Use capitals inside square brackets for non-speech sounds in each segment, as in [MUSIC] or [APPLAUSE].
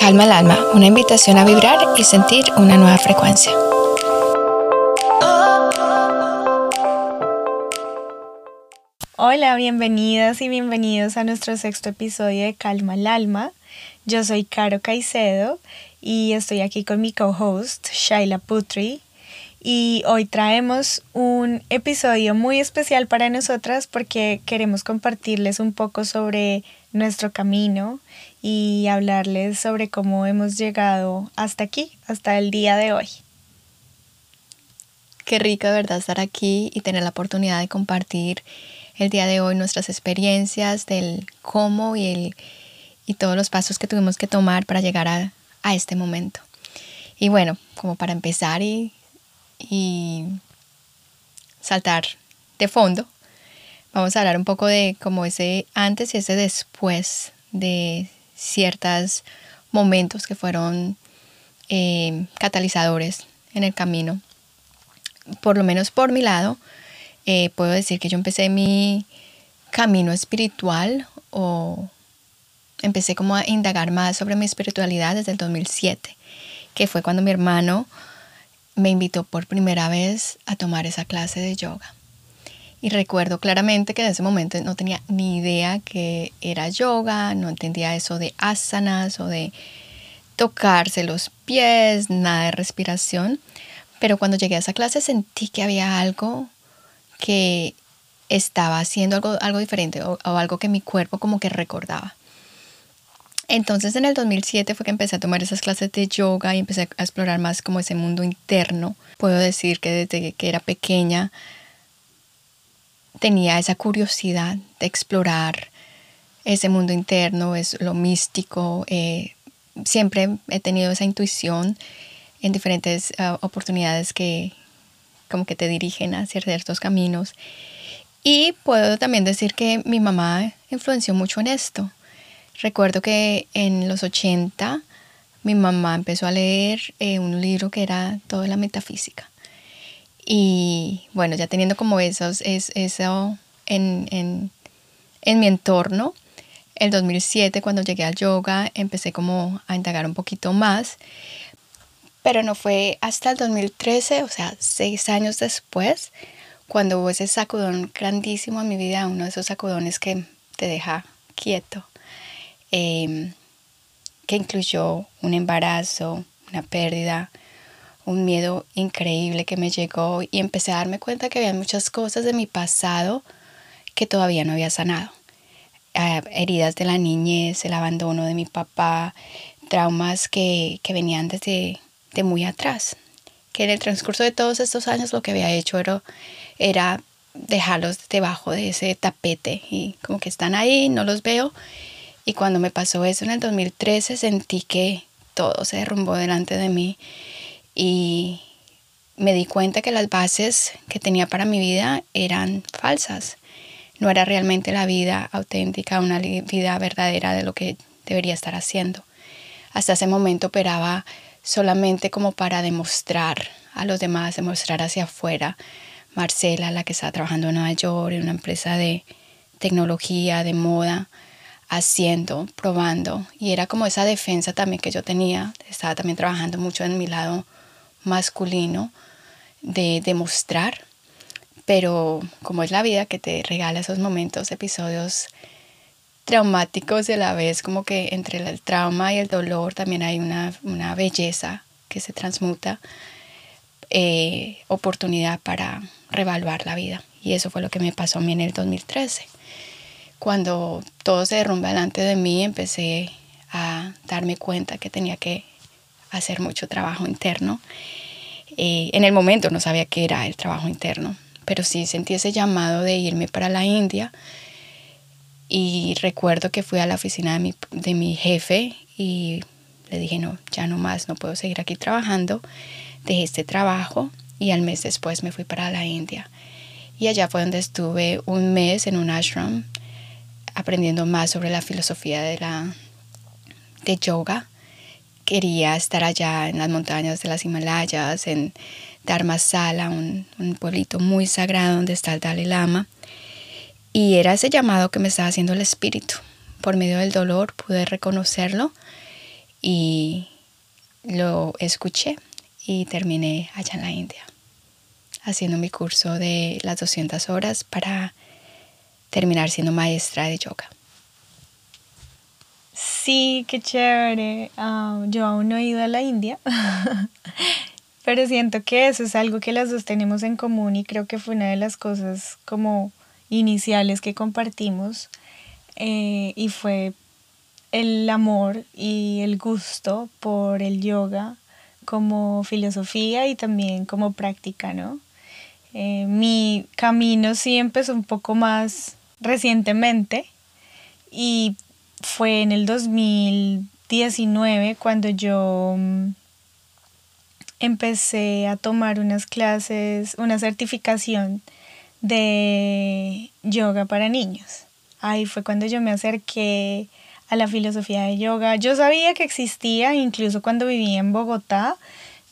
Calma el alma, una invitación a vibrar y sentir una nueva frecuencia. Hola, bienvenidas y bienvenidos a nuestro sexto episodio de Calma el alma. Yo soy Caro Caicedo y estoy aquí con mi co-host Shaila Putri. Y hoy traemos un episodio muy especial para nosotras porque queremos compartirles un poco sobre nuestro camino y hablarles sobre cómo hemos llegado hasta aquí, hasta el día de hoy. Qué rico de verdad estar aquí y tener la oportunidad de compartir el día de hoy nuestras experiencias del cómo y, el, y todos los pasos que tuvimos que tomar para llegar a, a este momento. Y bueno, como para empezar y, y saltar de fondo, vamos a hablar un poco de como ese antes y ese después de ciertos momentos que fueron eh, catalizadores en el camino. Por lo menos por mi lado, eh, puedo decir que yo empecé mi camino espiritual o empecé como a indagar más sobre mi espiritualidad desde el 2007, que fue cuando mi hermano me invitó por primera vez a tomar esa clase de yoga. Y recuerdo claramente que en ese momento no tenía ni idea que era yoga, no entendía eso de asanas o de tocarse los pies, nada de respiración. Pero cuando llegué a esa clase sentí que había algo que estaba haciendo algo, algo diferente o, o algo que mi cuerpo como que recordaba. Entonces en el 2007 fue que empecé a tomar esas clases de yoga y empecé a explorar más como ese mundo interno. Puedo decir que desde que era pequeña tenía esa curiosidad de explorar ese mundo interno, es lo místico. Eh, siempre he tenido esa intuición en diferentes ah, oportunidades que como que te dirigen hacia ciertos caminos. Y puedo también decir que mi mamá influenció mucho en esto. Recuerdo que en los 80 mi mamá empezó a leer eh, un libro que era toda la metafísica. Y bueno, ya teniendo como esos, es, eso en, en, en mi entorno, el 2007 cuando llegué al yoga empecé como a indagar un poquito más, pero no fue hasta el 2013, o sea, seis años después, cuando hubo ese sacudón grandísimo en mi vida, uno de esos sacudones que te deja quieto, em, que incluyó un embarazo, una pérdida, un miedo increíble que me llegó y empecé a darme cuenta que había muchas cosas de mi pasado que todavía no había sanado. Ah, heridas de la niñez, el abandono de mi papá, traumas que, venían desde de muy atrás. Que en el transcurso de todos estos años lo que había hecho era, era dejarlos debajo de ese tapete y como que están ahí, no los veo. Y cuando me pasó eso en el 2013 sentí que todo se derrumbó delante de mí y me di cuenta que las bases que tenía para mi vida eran falsas. No era realmente la vida auténtica, una vida verdadera de lo que debería estar haciendo. Hasta ese momento operaba solamente como para demostrar a los demás, demostrar hacia afuera. Marcela, la que estaba trabajando en Nueva York, en una empresa de tecnología, de moda, haciendo, probando. Y era como esa defensa también que yo tenía. Estaba también trabajando mucho en mi lado masculino de demostrar, pero como es la vida que te regala esos momentos, episodios traumáticos y a la vez como que entre el trauma y el dolor también hay una, belleza que se transmuta, eh, oportunidad para revaluar la vida. Y eso fue lo que me pasó a mí en el 2013. Cuando todo se derrumba delante de mí, empecé a darme cuenta que tenía que hacer mucho trabajo interno. Eh, en el momento no sabía qué era el trabajo interno, pero sí sentí ese llamado de irme para la India. Y recuerdo que fui a la oficina de mi, de mi jefe y le dije, no, ya no más, no puedo seguir aquí trabajando. Dejé este trabajo y al mes después me fui para la India. Y allá fue donde estuve un mes en un ashram aprendiendo más sobre la filosofía de la de yoga quería estar allá en las montañas de las Himalayas, en Dharmasala, un, un pueblito muy sagrado donde está el Dalai Lama. Y era ese llamado que me estaba haciendo el espíritu. Por medio del dolor pude reconocerlo y lo escuché y terminé allá en la India haciendo mi curso de las 200 horas para terminar siendo maestra de yoga. Sí, qué chévere. Ah, yo aún no he ido a la India, [LAUGHS] pero siento que eso es algo que las dos tenemos en común y creo que fue una de las cosas como iniciales que compartimos eh, y fue el amor y el gusto por el yoga como filosofía y también como práctica, ¿no? Eh, mi camino sí empezó un poco más recientemente y fue en el 2019 cuando yo mm, empecé a tomar unas clases, una certificación de yoga para niños. Ahí fue cuando yo me acerqué a la filosofía de yoga. Yo sabía que existía, incluso cuando vivía en Bogotá,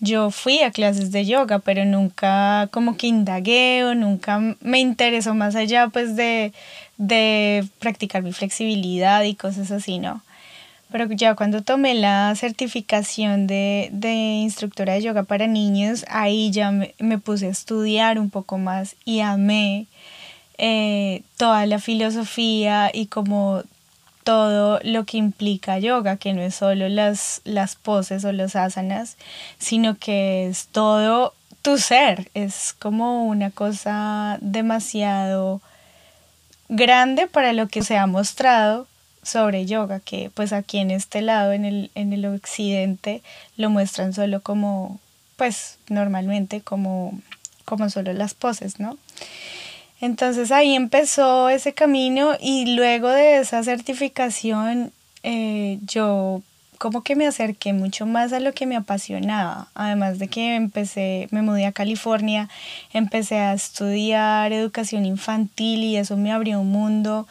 yo fui a clases de yoga, pero nunca como que indagué o nunca me interesó más allá pues de, de practicar mi flexibilidad y cosas así, ¿no? Pero ya cuando tomé la certificación de, de instructora de yoga para niños, ahí ya me, me puse a estudiar un poco más y amé eh, toda la filosofía y como todo lo que implica yoga, que no es solo las, las poses o los asanas, sino que es todo tu ser, es como una cosa demasiado grande para lo que se ha mostrado sobre yoga, que pues aquí en este lado, en el, en el occidente, lo muestran solo como, pues normalmente como, como solo las poses, ¿no? Entonces ahí empezó ese camino y luego de esa certificación eh, yo como que me acerqué mucho más a lo que me apasionaba, además de que empecé, me mudé a California, empecé a estudiar educación infantil y eso me abrió un mundo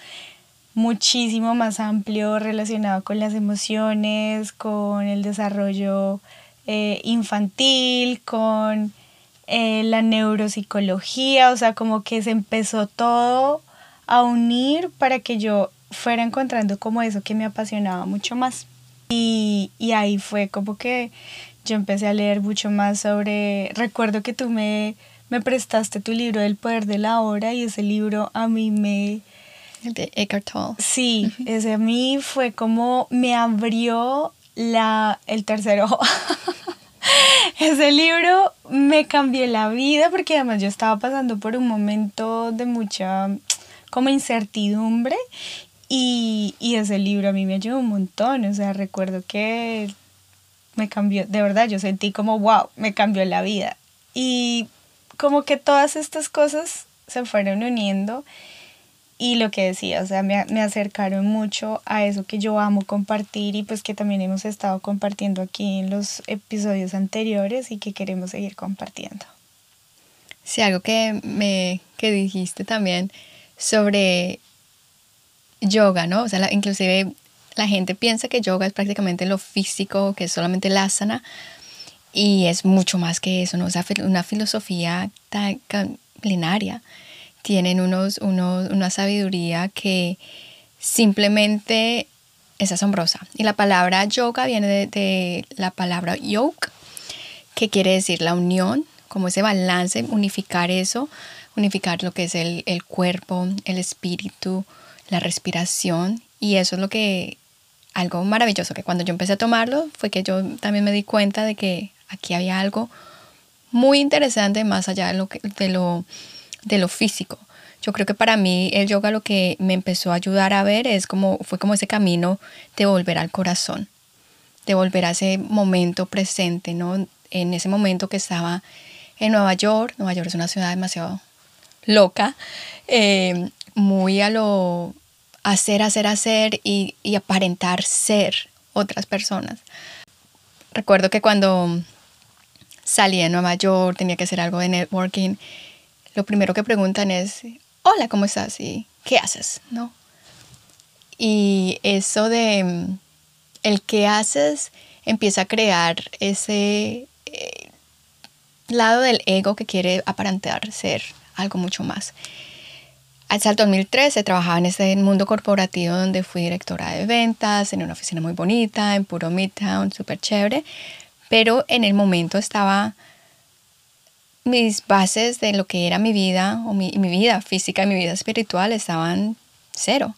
muchísimo más amplio relacionado con las emociones, con el desarrollo eh, infantil, con eh, la neuropsicología, o sea, como que se empezó todo a unir para que yo fuera encontrando como eso que me apasionaba mucho más. Y, y ahí fue como que yo empecé a leer mucho más sobre, recuerdo que tú me, me prestaste tu libro del poder de la hora y ese libro a mí me... De Eckhart Tolle. Sí, ese a mí fue como me abrió la, el tercer ojo. [LAUGHS] Ese libro me cambió la vida porque además yo estaba pasando por un momento de mucha como incertidumbre y, y ese libro a mí me ayudó un montón. O sea, recuerdo que me cambió, de verdad, yo sentí como, wow, me cambió la vida. Y como que todas estas cosas se fueron uniendo y lo que decía, o sea, me, me, acercaron mucho a eso que yo amo compartir y pues que también hemos estado compartiendo aquí en los episodios anteriores y que queremos seguir compartiendo. Sí, algo que me que dijiste también sobre yoga, ¿no? O sea, inclusive la gente piensa que yoga es prácticamente lo físico, que es solamente la asana y es mucho más que eso, ¿no? O sea, una filosofía tan plenaria tienen unos, unos, una sabiduría que simplemente es asombrosa. Y la palabra yoga viene de, la palabra yoke, que quiere decir la unión, como ese balance, unificar eso, unificar lo que es el, el cuerpo, el espíritu, la respiración. Y eso es lo que, algo maravilloso, que cuando yo empecé a tomarlo fue que yo también me di cuenta de que aquí había algo muy interesante más allá de lo, de lo de lo físico. Yo creo que para mí el yoga lo que me empezó a ayudar a ver es como fue como ese camino de volver al corazón, de volver a ese momento presente, ¿no? En ese momento que estaba en Nueva York. Nueva York es una ciudad demasiado loca, eh, muy a lo hacer, hacer, hacer y, y aparentar ser otras personas. Recuerdo que cuando salí de Nueva York tenía que hacer algo de networking lo primero que preguntan es, hola, ¿cómo estás? ¿Y qué haces? ¿No? Y eso de el qué haces empieza a crear ese eh, lado del ego que quiere aparentar ser algo mucho más. Hasta el 2013 trabajaba en ese mundo corporativo donde fui directora de ventas, en una oficina muy bonita, en puro Midtown, súper chévere, pero en el momento estaba mis bases de lo que era mi vida, o mi, mi vida física y mi vida espiritual estaban cero.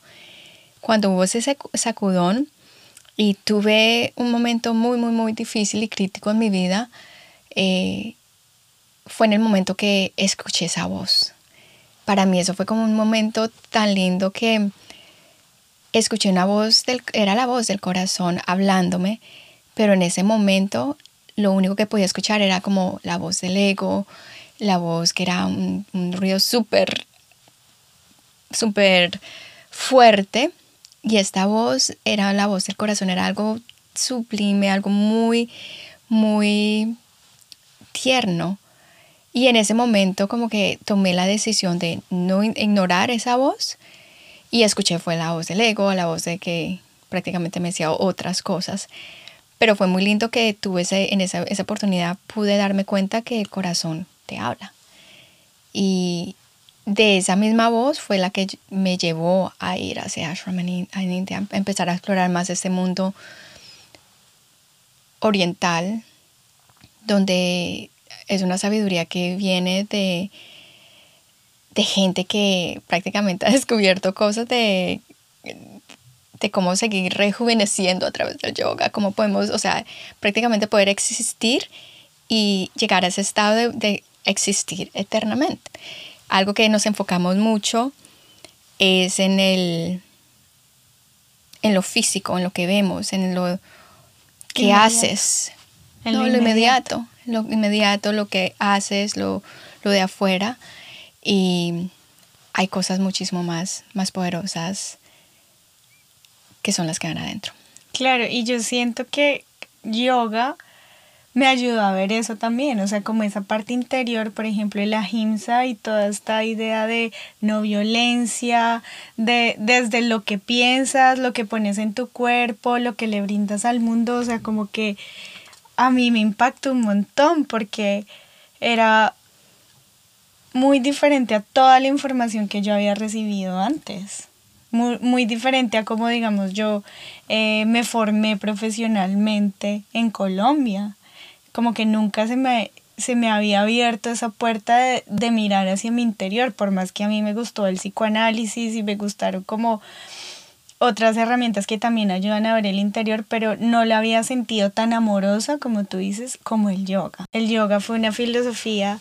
Cuando hubo ese sacudón y tuve un momento muy, muy, muy difícil y crítico en mi vida, eh, fue en el momento que escuché esa voz. Para mí eso fue como un momento tan lindo que escuché una voz, del, era la voz del corazón hablándome, pero en ese momento lo único que podía escuchar era como la voz del ego, la voz que era un, un ruido súper, súper fuerte. Y esta voz era la voz del corazón, era algo sublime, algo muy, muy tierno. Y en ese momento como que tomé la decisión de no ignorar esa voz y escuché fue la voz del ego, la voz de que prácticamente me decía otras cosas. Pero fue muy lindo que tuve en esa, esa oportunidad, pude darme cuenta que el corazón te habla. Y de esa misma voz fue la que me llevó a ir hacia Ashram en, India, a empezar a explorar más este mundo oriental, donde es una sabiduría que viene de, de gente que prácticamente [LAUGHS] ha descubierto cosas de, de cómo seguir rejuveneciendo a través del yoga, cómo podemos, o sea, prácticamente poder existir y llegar a ese estado de, de existir eternamente. Algo que nos enfocamos mucho es en el en lo físico, en lo que vemos, en lo que haces, en lo, inmediato lo inmediato, lo que haces, lo, lo de afuera. Y hay cosas muchísimo más, más poderosas que son las que van adentro. Claro, y yo siento que yoga me ayudó a ver eso también, o sea, como esa parte interior, por ejemplo, la himsa y toda esta idea de no violencia, de desde lo que piensas, lo que pones en tu cuerpo, lo que le brindas al mundo, o sea, como que a mí me impactó un montón porque era muy diferente a toda la información que yo había recibido antes. Muy, muy diferente a como, digamos, yo eh, me formé profesionalmente en Colombia. Como que nunca se me, se me había abierto esa puerta de, de mirar hacia mi interior, por más que a mí me gustó el psicoanálisis y me gustaron como otras herramientas que también ayudan a ver el interior, pero no la había sentido tan amorosa como tú dices, como el yoga. El yoga fue una filosofía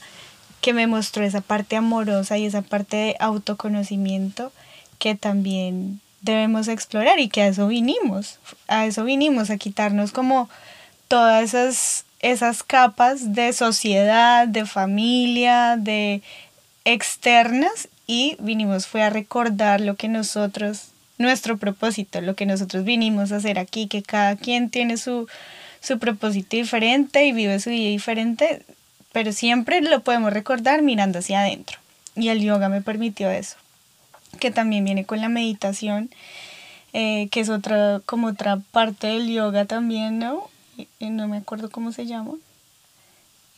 que me mostró esa parte amorosa y esa parte de autoconocimiento que también debemos explorar y que a eso vinimos, a eso vinimos, a quitarnos como todas esas, esas capas de sociedad, de familia, de externas y vinimos fue a recordar lo que nosotros nuestro propósito, lo que nosotros vinimos a hacer aquí, que cada quien tiene su, su propósito diferente y vive su vida diferente, pero siempre lo podemos recordar mirando hacia adentro. Y el yoga me permitió eso, que también viene con la meditación, eh, que es otra, como otra parte del yoga también, ¿no? No me acuerdo cómo se llama.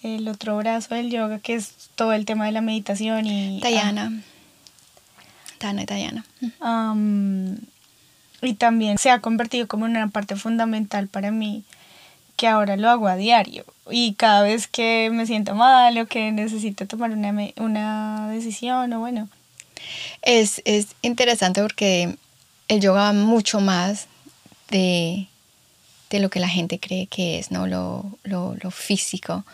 El otro brazo del yoga, que es todo el tema de la meditación y... Dayana. Tana italiana. y también se ha convertido como en una parte fundamental para mí que ahora lo hago a diario y cada vez que me siento mal o que necesito tomar una, una decisión o bueno. Es, es interesante porque el yoga va mucho más de, de, lo que la gente cree que es, ¿no? Lo, lo, lo físico.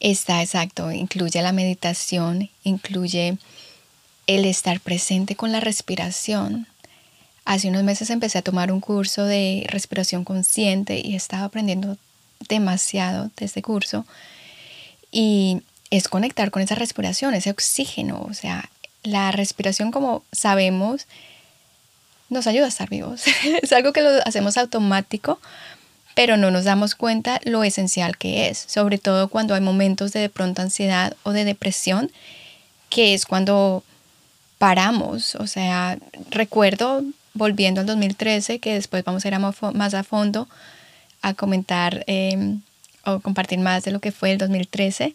Está exacto, incluye la meditación, incluye el estar presente con la respiración. Hace unos meses empecé a tomar un curso de respiración consciente y estaba aprendiendo demasiado de este curso. Y es conectar con esa respiración, ese oxígeno. O sea, la respiración, como sabemos, nos ayuda a estar vivos. [LAUGHS] es algo que lo hacemos automático, pero no nos damos cuenta lo esencial que es, sobre todo cuando hay momentos de de pronto ansiedad o de depresión, que es cuando paramos. O sea, recuerdo, volviendo al 2013, que después vamos a ir más a fondo a comentar em, o compartir más de lo que fue el 2013.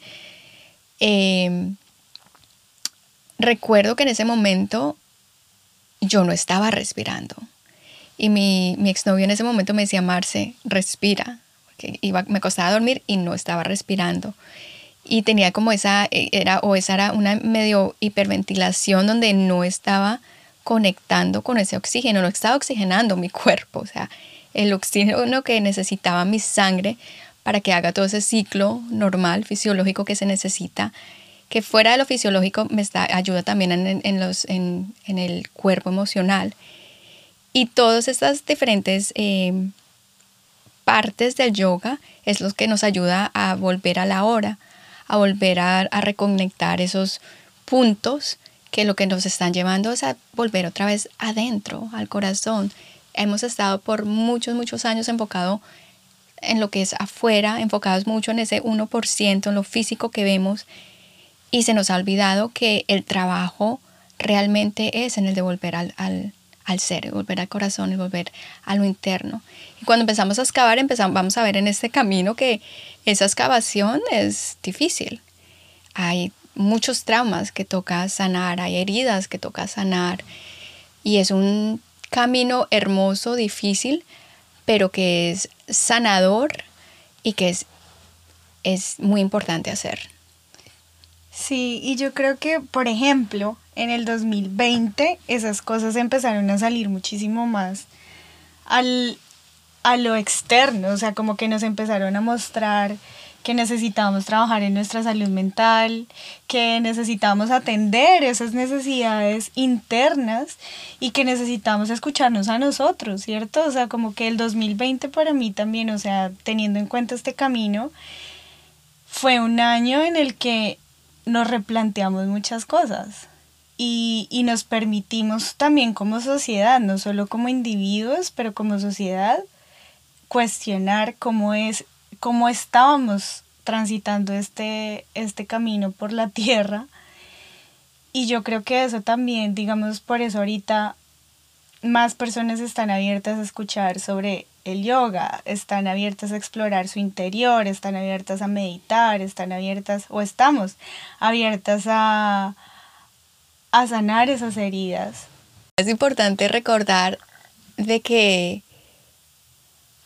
Em, recuerdo que en ese momento yo no estaba respirando. Y mi, mi exnovio en ese momento me decía, Marce, respira. Porque iba, me costaba dormir y no estaba respirando. Y tenía como esa, eh, era, o esa era una medio hiperventilación donde no estaba conectando con ese oxígeno, no estaba oxigenando mi cuerpo. O sea, el oxígeno que necesitaba mi sangre para que haga todo ese ciclo normal, fisiológico que se necesita, que fuera de lo fisiológico me está, ayuda también en, los, en, el cuerpo emocional. Y todas estas diferentes eh, partes del yoga es lo que nos ayuda a volver a la hora, a volver a, reconectar esos puntos que lo que nos están llevando es a volver otra vez adentro, al corazón. Hemos estado por muchos, muchos años enfocado en lo que es afuera, enfocados mucho en ese 1%, en lo físico que vemos, y se nos ha olvidado que el trabajo realmente es en el de volver al, al, ser, volver al corazón, el volver a lo interno. Y cuando empezamos a excavar, empezamos, vamos a ver en este camino que esa excavación es difícil. Hay muchos traumas que toca sanar, hay heridas que toca sanar, y es un camino hermoso, difícil, pero que es sanador y que es, es muy importante hacer. Sí, y yo creo que, por ejemplo, en el 2020 esas cosas empezaron a salir muchísimo más al, a lo externo, o sea, como que nos empezaron a mostrar que necesitábamos trabajar en nuestra salud mental, que necesitábamos atender esas necesidades internas y que necesitamos escucharnos a nosotros, ¿cierto? O sea, como que el 2020 para mí también, o sea, teniendo en cuenta este camino, fue un año en el que nos replanteamos muchas cosas y, y nos permitimos también como sociedad, no solo como individuos, pero como sociedad, cuestionar cómo es cómo estábamos transitando este, este camino por la [LAUGHS] tierra. Y yo creo que eso también, digamos, por eso ahorita más personas están abiertas a escuchar sobre el yoga, están abiertas a explorar su interior, están abiertas a meditar, están abiertas o estamos abiertas a, a sanar esas heridas. Es importante recordar de que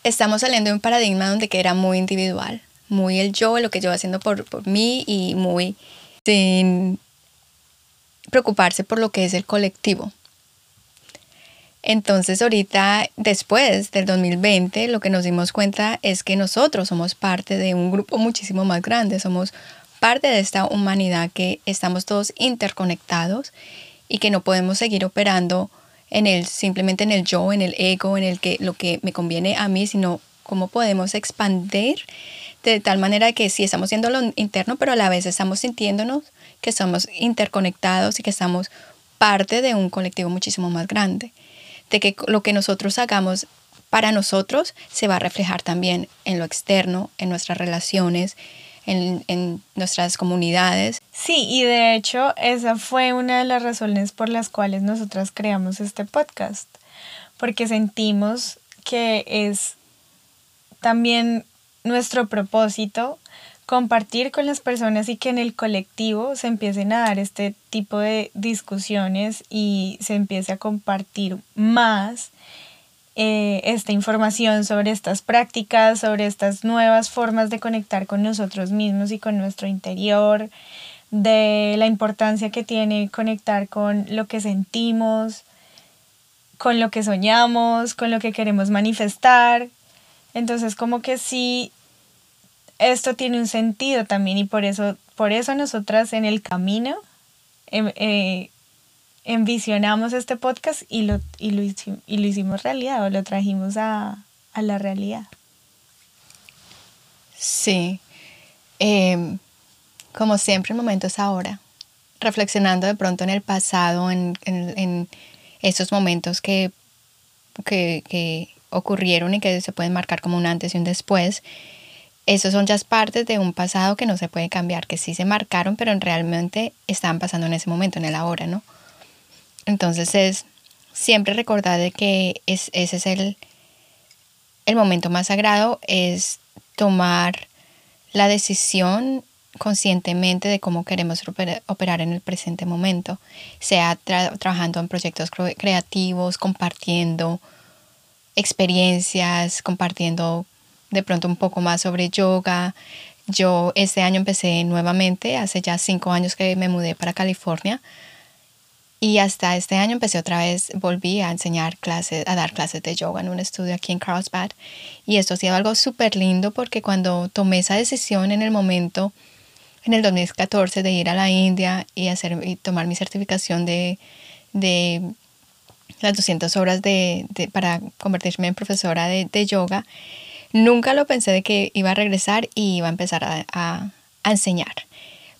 estamos saliendo de un paradigma donde que era muy individual, muy el yo, lo que yo haciendo por, por mí y muy sin preocuparse por lo que es el colectivo. Entonces ahorita, después del 2020, lo que nos dimos cuenta es que nosotros somos parte de un grupo muchísimo más grande, somos parte de esta humanidad que estamos todos interconectados y que no podemos seguir operando en el, simplemente en el yo, en el ego, en el que lo que me conviene a mí, sino cómo podemos expandir de tal manera que sí estamos siendo lo interno, pero a la vez estamos sintiéndonos que somos interconectados y que estamos parte de un colectivo muchísimo más grande. De que lo que nosotros hagamos para nosotros se va a reflejar también en lo externo, en nuestras relaciones, en, nuestras comunidades. Sí, y de hecho esa fue una de las razones por las cuales nosotras creamos este podcast, porque sentimos que es también nuestro propósito compartir con las personas y que en el colectivo se empiecen a dar este tipo de discusiones y se empiece a compartir más eh, esta información sobre estas prácticas, sobre estas nuevas formas de conectar con nosotros mismos y con nuestro interior, de la importancia que tiene conectar con lo que sentimos, con lo que soñamos, con lo que queremos manifestar. Entonces como que sí, esto tiene un sentido también y por eso, por eso nosotras en el camino eh, eh, envisionamos este podcast y lo, y lo, y lo hicimos realidad o lo trajimos a, a la realidad. Sí. Em, como siempre, el momento es ahora. Reflexionando de pronto en el pasado, en, en, en esos momentos que, que, que, ocurrieron y que se pueden marcar como un antes y un después. Esos son ya partes de un pasado que no se puede cambiar, que sí se marcaron, pero realmente estaban pasando en ese momento, en el ahora, ¿no? Entonces es siempre recordar de que es, ese es el, el momento más sagrado, es tomar la decisión conscientemente de cómo queremos operar en el presente momento, sea trabajando en proyectos creativos, compartiendo experiencias, compartiendo de pronto un poco más sobre yoga. Yo este año empecé nuevamente, hace ya cinco años que me mudé para California y hasta este año empecé otra vez, volví a enseñar clases, a dar clases de yoga en un estudio aquí en Carlsbad. Y esto ha sido algo súper lindo porque cuando tomé esa decisión en el momento, en el 2014, de ir a la India y, hacer, y tomar mi certificación de, de las 200 horas de, para convertirme en profesora de, yoga, nunca lo pensé de que iba a regresar y iba a empezar a, enseñar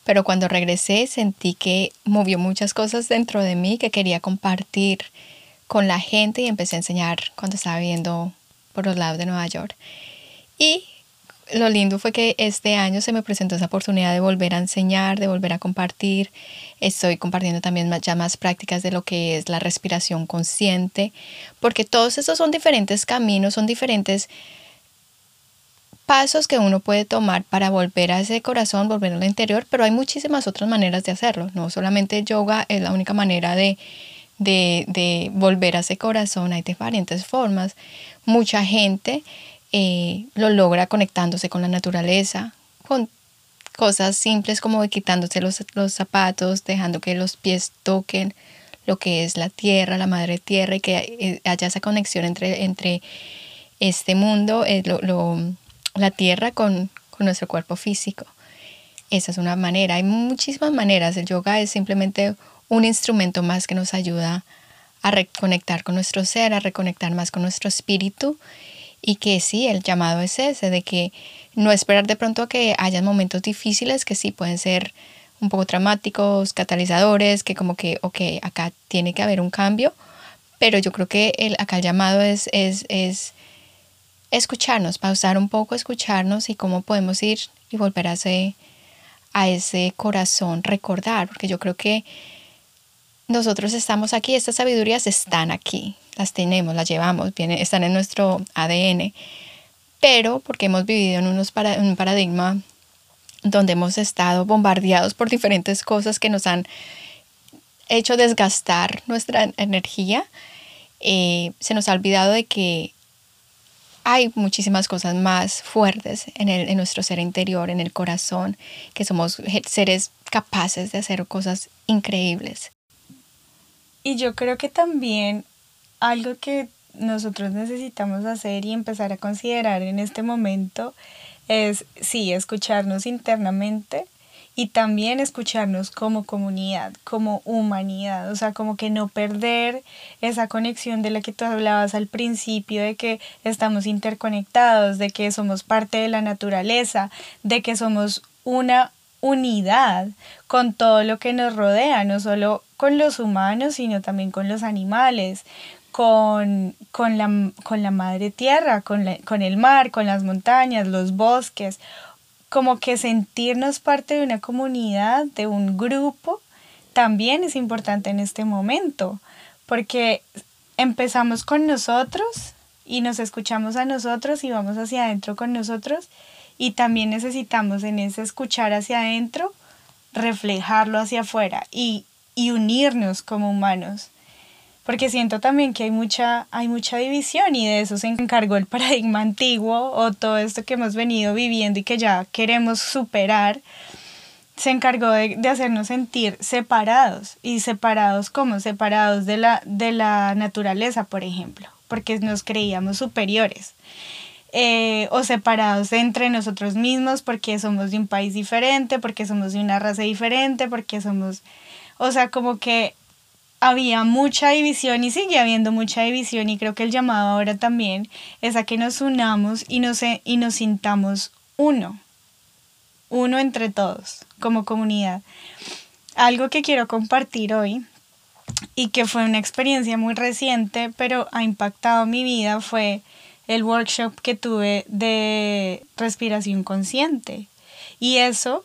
pero cuando regresé sentí que movió muchas cosas dentro de mí que quería compartir con la gente y empecé a enseñar cuando estaba viviendo por los lados de Nueva York. Y lo lindo fue que este año se me presentó esa oportunidad de volver a enseñar, de volver a compartir. Estoy compartiendo también ya más prácticas de lo que es la respiración consciente, porque todos esos son diferentes caminos, son diferentes pasos que uno puede tomar para volver a ese corazón, volver al interior, pero hay muchísimas otras maneras de hacerlo. No solamente yoga es la única manera de, de, volver a ese corazón, hay diferentes formas. Mucha gente eh, lo logra conectándose con la naturaleza, con cosas simples como quitándose los, los zapatos, dejando que los pies toquen lo que es la tierra, la madre tierra, y que eh, haya esa conexión entre, entre este mundo, eh, lo, la tierra con, nuestro cuerpo físico. Esa es una manera. Hay muchísimas maneras. El yoga es simplemente un instrumento más que nos ayuda a reconectar con nuestro ser, a reconectar más con nuestro espíritu y que sí, el llamado es ese, de que no esperar de pronto a que haya momentos difíciles que sí pueden ser un poco traumáticos, catalizadores, que como que, ok, acá tiene que haber un cambio, pero yo creo que el, acá el llamado es, es escucharnos, pausar un poco, escucharnos y cómo podemos ir y volver a ese, a ese corazón, recordar, porque yo creo que nosotros estamos aquí, estas sabidurías están aquí, las tenemos, las llevamos, vienen, están en nuestro ADN, pero porque hemos vivido en, unos un paradigma donde hemos estado bombardeados por diferentes cosas que nos han hecho desgastar nuestra energía, eh, se nos ha olvidado de que hay muchísimas cosas más fuertes en, el, en nuestro ser interior, en el corazón, que somos seres capaces de hacer cosas increíbles. Y yo creo que también algo que nosotros necesitamos hacer y empezar a considerar en este momento es, sí, escucharnos internamente, y también escucharnos como comunidad, como humanidad, o sea, como que no perder esa conexión de la que tú hablabas al principio, de que estamos interconectados, de que somos parte de la naturaleza, de que somos una unidad con todo lo que nos rodea, no solo con los humanos, sino también con los animales, con, con, la, con la madre tierra, con, con el mar, con las montañas, los bosques como que sentirnos parte de una comunidad, de un grupo, también es importante en este momento, porque empezamos con nosotros y nos escuchamos a nosotros y vamos hacia adentro con nosotros y también necesitamos en ese escuchar hacia adentro reflejarlo hacia afuera y, y unirnos como humanos porque siento también que hay mucha, hay mucha división y de eso se encargó el [LAUGHS] paradigma antiguo o todo esto que hemos venido viviendo y que ya queremos superar, se encargó de, hacernos sentir separados y separados como separados de la, de la naturaleza, por ejemplo, porque nos creíamos superiores. Eh, o separados entre nosotros mismos porque somos de un país diferente, porque somos de una raza diferente, porque somos, o sea, como que había mucha división y sigue habiendo mucha división y creo que el llamado ahora también es a que nos unamos y nos, y nos sintamos uno, uno entre todos como comunidad. Algo que quiero compartir hoy y que fue una experiencia muy reciente pero ha impactado mi vida fue el workshop que tuve de respiración consciente y eso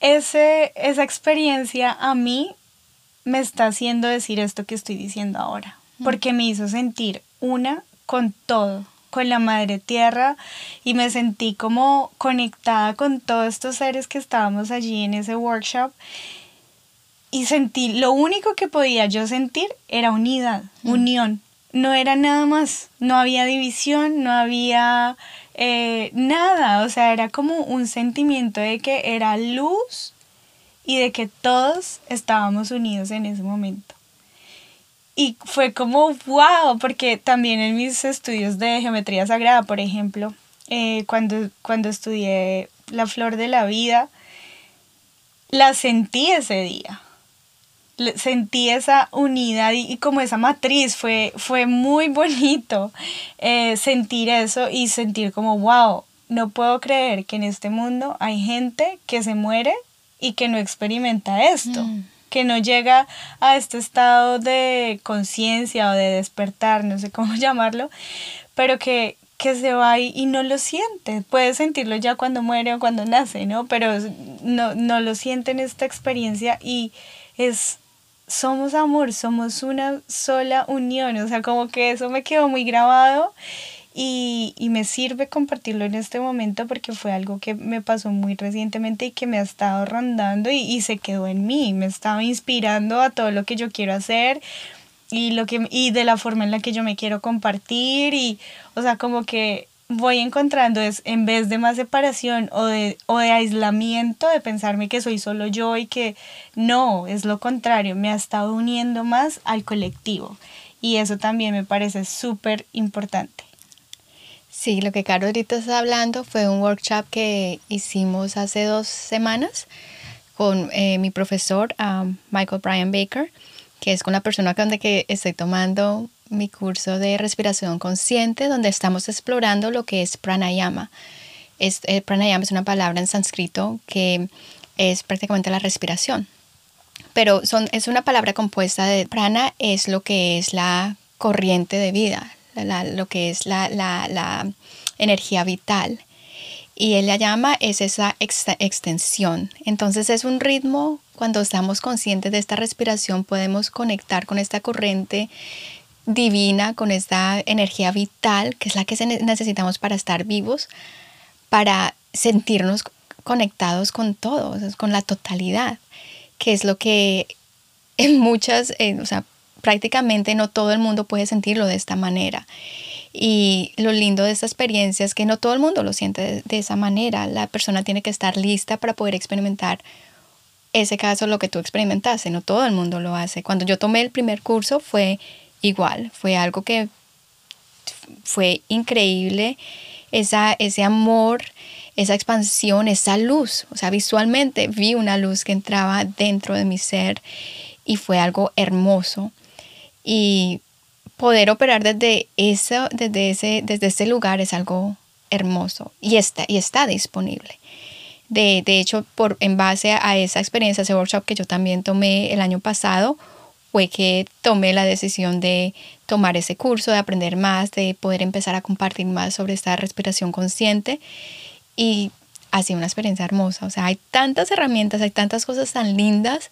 ese, esa experiencia a mí me está haciendo decir esto que estoy diciendo ahora, porque me hizo sentir una con todo, con la madre tierra y me sentí como conectada con todos estos seres que estábamos allí en ese workshop y sentí, lo único que podía yo sentir era unidad, mm. unión, no era nada más, no había división, no había eh, nada, o sea, era como un sentimiento de que era luz y de que todos estábamos unidos en ese momento. Y fue como, wow, porque también en mis estudios de geometría sagrada, por ejemplo, eh, cuando, cuando estudié la flor de la vida, la sentí ese día. Sentí esa unidad y, como esa matriz, fue, fue muy bonito eh, sentir eso y sentir como, wow, no puedo creer que en este mundo hay gente que se muere y que no experimenta esto. Mm que no llega a este estado de conciencia o de despertar, no sé cómo [LAUGHS] llamarlo, pero que, que se va y, no lo siente. Puede sentirlo ya cuando muere o cuando nace, ¿no? Pero no, no lo siente en esta experiencia y es somos amor, somos una sola unión, o sea, como que eso me quedó muy grabado y, y, me sirve compartirlo en este momento porque fue algo que me pasó muy recientemente y que me ha estado rondando y, y se quedó en mí, me estaba inspirando a todo lo que yo quiero hacer y, lo que, y de la forma en la que yo me quiero compartir y, o sea, como que voy encontrando es en vez de más separación o de, o de aislamiento, de pensarme que soy solo yo y que no, es lo contrario, me ha estado uniendo más al colectivo y eso también me parece súper importante. Sí, lo que Caro ahorita está hablando fue un workshop que hicimos hace dos semanas con eh, mi profesor Michael Brian Baker, que es con la persona con la que estoy tomando mi curso de respiración consciente, donde estamos explorando lo que es pranayama. Es, eh, pranayama es una palabra en sánscrito que es prácticamente la respiración. Pero son, es una palabra compuesta de prana, es lo que es la corriente de vida, lo que es la, energía vital. Y él la llama es esa extensión. Entonces es un ritmo, cuando estamos conscientes de esta respiración, podemos conectar con esta corriente divina, con esta energía vital, que es la que necesitamos para estar vivos, para sentirnos conectados con todo, con la totalidad, que es lo que en muchas, o sea, prácticamente no todo el mundo puede sentirlo de esta manera. Y lo lindo de esta experiencia es que no todo el mundo lo siente de, esa manera. La persona tiene que estar lista para poder experimentar ese caso, lo que tú experimentaste. No todo el mundo lo hace. Cuando yo tomé el primer curso fue igual. Fue algo que fue increíble. Esa, ese amor, esa expansión, esa luz. O sea, visualmente vi una luz que entraba dentro de mi ser y fue algo hermoso y poder operar desde, eso, desde, ese, desde ese lugar es algo hermoso y está, y está disponible. De, de, hecho, por, en base a esa experiencia, ese workshop que yo también tomé el año pasado, fue que tomé la decisión de tomar ese curso, de aprender más, de poder empezar a compartir más sobre esta respiración consciente. Y ha sido una experiencia hermosa. O sea, hay tantas herramientas, hay tantas cosas tan lindas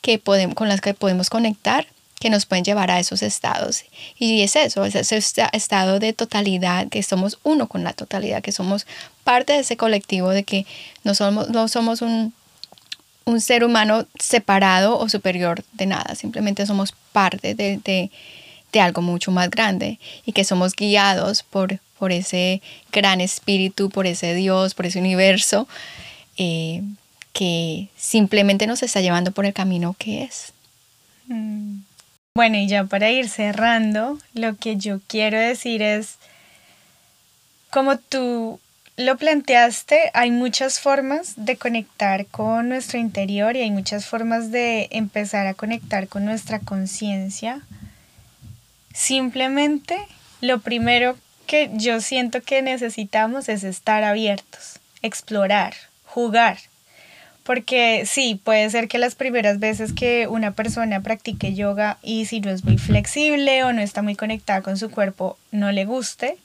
que podemos, con las que podemos conectar que nos pueden llevar a esos estados. Y es eso, es ese estado de totalidad, que somos uno con la totalidad, que somos parte de ese colectivo, de que no somos, no somos un, un ser humano separado o superior de nada, simplemente somos parte de, de, de, algo mucho más grande y que somos guiados por, por ese gran espíritu, por ese Dios, por ese universo, eh, que simplemente nos está llevando por el camino que es. Mm. Bueno, y ya para ir cerrando, lo que yo quiero decir es, como tú lo planteaste, hay muchas formas de conectar con nuestro interior y hay muchas formas de empezar a conectar con nuestra conciencia. Simplemente lo primero que yo siento que necesitamos es estar abiertos, explorar, jugar, porque sí, puede ser que las primeras veces que una persona practique yoga y si no es muy flexible o no está muy conectada con su cuerpo, no le guste.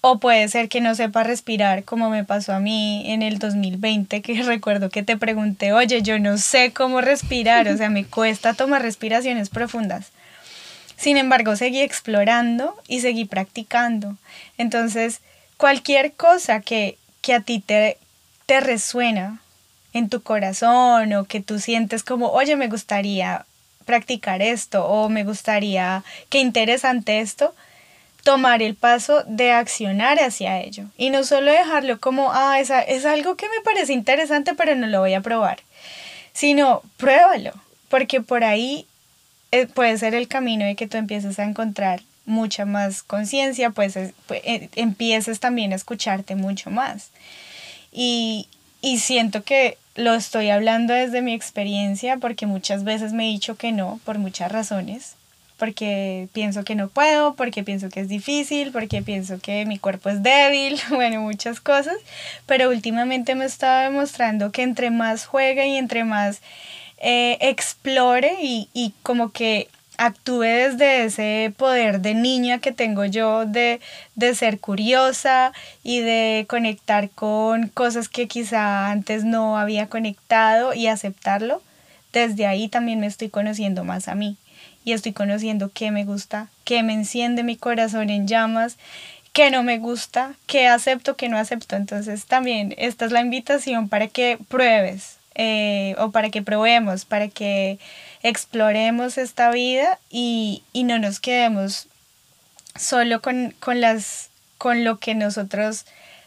O puede ser que no sepa respirar, como me pasó a mí en el 2020, que [LAUGHS] recuerdo que te pregunté, oye, yo no sé cómo respirar, o sea, me cuesta tomar respiraciones profundas. Sin embargo, seguí explorando y seguí practicando. Entonces, cualquier cosa que, que a ti te, te resuena en tu corazón o que tú sientes como, oye, me gustaría practicar esto o me gustaría, qué interesante esto, tomar el paso de accionar hacia ello y no solo dejarlo como, ah, es, es algo que me parece interesante pero no lo voy a probar, sino pruébalo, porque por ahí eh, puede ser el camino de que tú empieces a encontrar mucha más conciencia, pues, pues eh, empieces también a escucharte mucho más. Y, y siento que lo estoy hablando desde mi experiencia porque muchas veces me he dicho que no por muchas razones. Porque pienso que no puedo, porque pienso que es difícil, porque pienso que mi cuerpo es débil, [LAUGHS] bueno, muchas cosas, pero últimamente me estaba demostrando que entre más juegue y entre más eh, explore y, y como que actúe desde ese poder de niña que tengo yo de, de, ser curiosa y de conectar con cosas que quizá antes no había conectado y aceptarlo, desde ahí también me estoy conociendo más a mí y estoy conociendo qué me gusta, qué me enciende mi corazón en llamas, qué no me gusta, qué acepto, qué no acepto. Entonces también esta es la invitación para que pruebes eh, o para que probemos, para que exploremos esta vida y, y no nos quedemos solo con, con, las, con lo que nosotros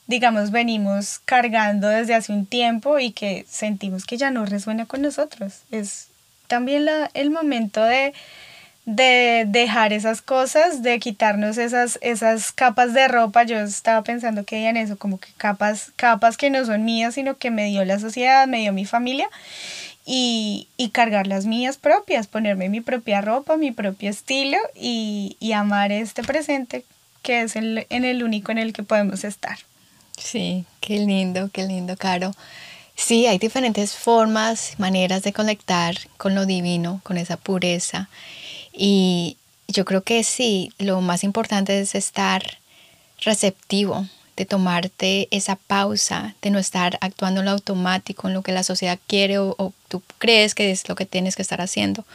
digamos, venimos cargando desde hace un tiempo y que sentimos que ya no resuena con nosotros. Es también la, el momento de, de dejar esas cosas, de quitarnos esas, esas capas de ropa. Yo estaba pensando que en eso, como que capas, capas que no son mías, sino que me dio la sociedad, me dio mi familia. Y, y cargar las mías propias, ponerme mi propia ropa, mi propio estilo y, y amar este presente que es el, en el único en el que podemos estar. Sí, qué lindo, qué lindo, Caro. Sí, hay diferentes formas, maneras de conectar con lo divino, con esa pureza. Y yo creo que sí, lo más importante es estar receptivo, de tomarte esa pausa, de no estar actuando en lo automático, en lo que la sociedad quiere o, tú crees que es lo que tienes que estar haciendo.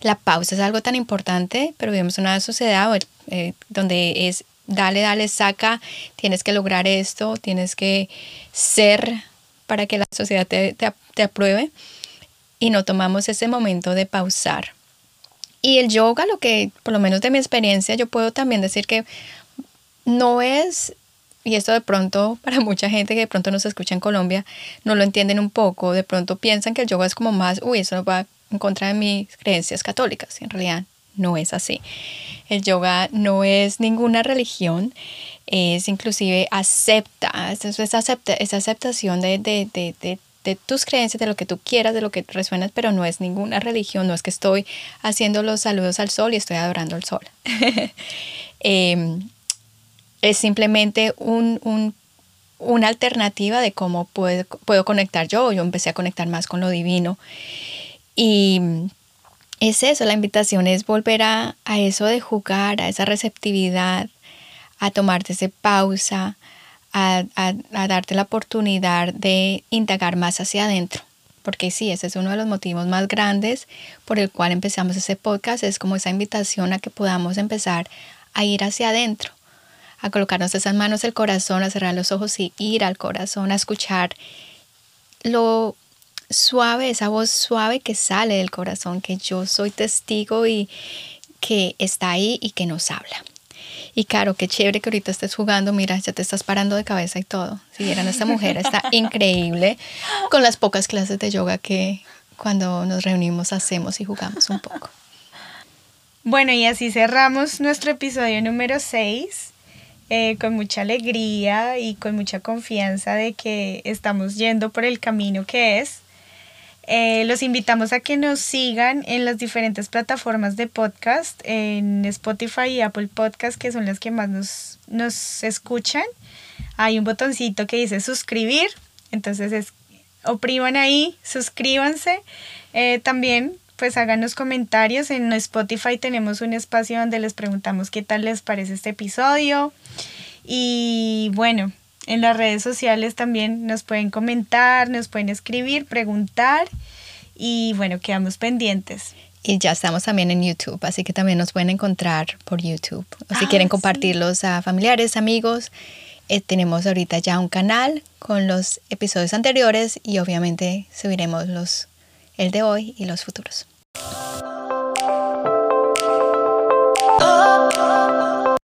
La pausa es algo tan importante, pero vivimos en una sociedad eh, donde es dale, dale, saca, tienes que lograr esto, tienes que ser para que la sociedad te, te apruebe y no tomamos ese momento de pausar y el yoga, lo que, por lo menos de mi experiencia, yo puedo también decir que no es, y esto de pronto [LAUGHS] para mucha gente que de pronto nos escucha en Colombia, no lo entienden un poco, de pronto piensan que el yoga es como más, uy, eso va en contra de mis creencias católicas, en realidad no es así. El yoga no es ninguna religión, es inclusive acepta, es, acepta, esa aceptación de, de, de de tus creencias, de lo que tú quieras, de lo que resuenas, pero no es ninguna religión, no es que estoy haciendo los saludos al sol y estoy adorando al sol. [LAUGHS] Em, es simplemente un, una alternativa de cómo puedo, puedo conectar yo. Yo empecé a conectar más con lo divino. Y es eso, la invitación es volver a, a eso de jugar, a esa receptividad, a tomarte esa pausa, a, darte la oportunidad de indagar más hacia adentro. Porque sí, ese es uno de los motivos más grandes por el cual empezamos ese podcast, es como esa invitación a que podamos empezar a ir hacia adentro, a colocarnos esas manos el corazón, a cerrar los ojos y ir al corazón, a escuchar lo suave, esa voz suave que sale del corazón, que yo soy testigo y que está ahí y que nos habla. Y claro, qué chévere que ahorita estés jugando, mira, ya te estás parando de cabeza y todo. Si vieran esta mujer, está [LAUGHS] increíble con las pocas clases de yoga que cuando nos reunimos hacemos y jugamos un poco. Bueno, y así cerramos nuestro episodio número 6. Eh, con mucha alegría y con mucha confianza de que estamos yendo por el camino que es eh, los invitamos a que nos sigan en las diferentes plataformas de podcast, en Spotify y Apple Podcast, que son las que más nos, nos escuchan. Hay un botoncito que dice suscribir, entonces es, opriman ahí, suscríbanse. Eh, también pues háganos comentarios. En Spotify tenemos un espacio donde les preguntamos qué tal les parece este episodio. Y bueno, en las redes sociales también nos pueden comentar, nos pueden escribir, preguntar y bueno, quedamos pendientes. Y ya estamos también en YouTube, así que también nos pueden encontrar por YouTube. O si Ah, quieren sí. compartirlos a familiares, amigos, eh, tenemos ahorita ya un canal con los episodios anteriores y obviamente subiremos los el de hoy y los futuros.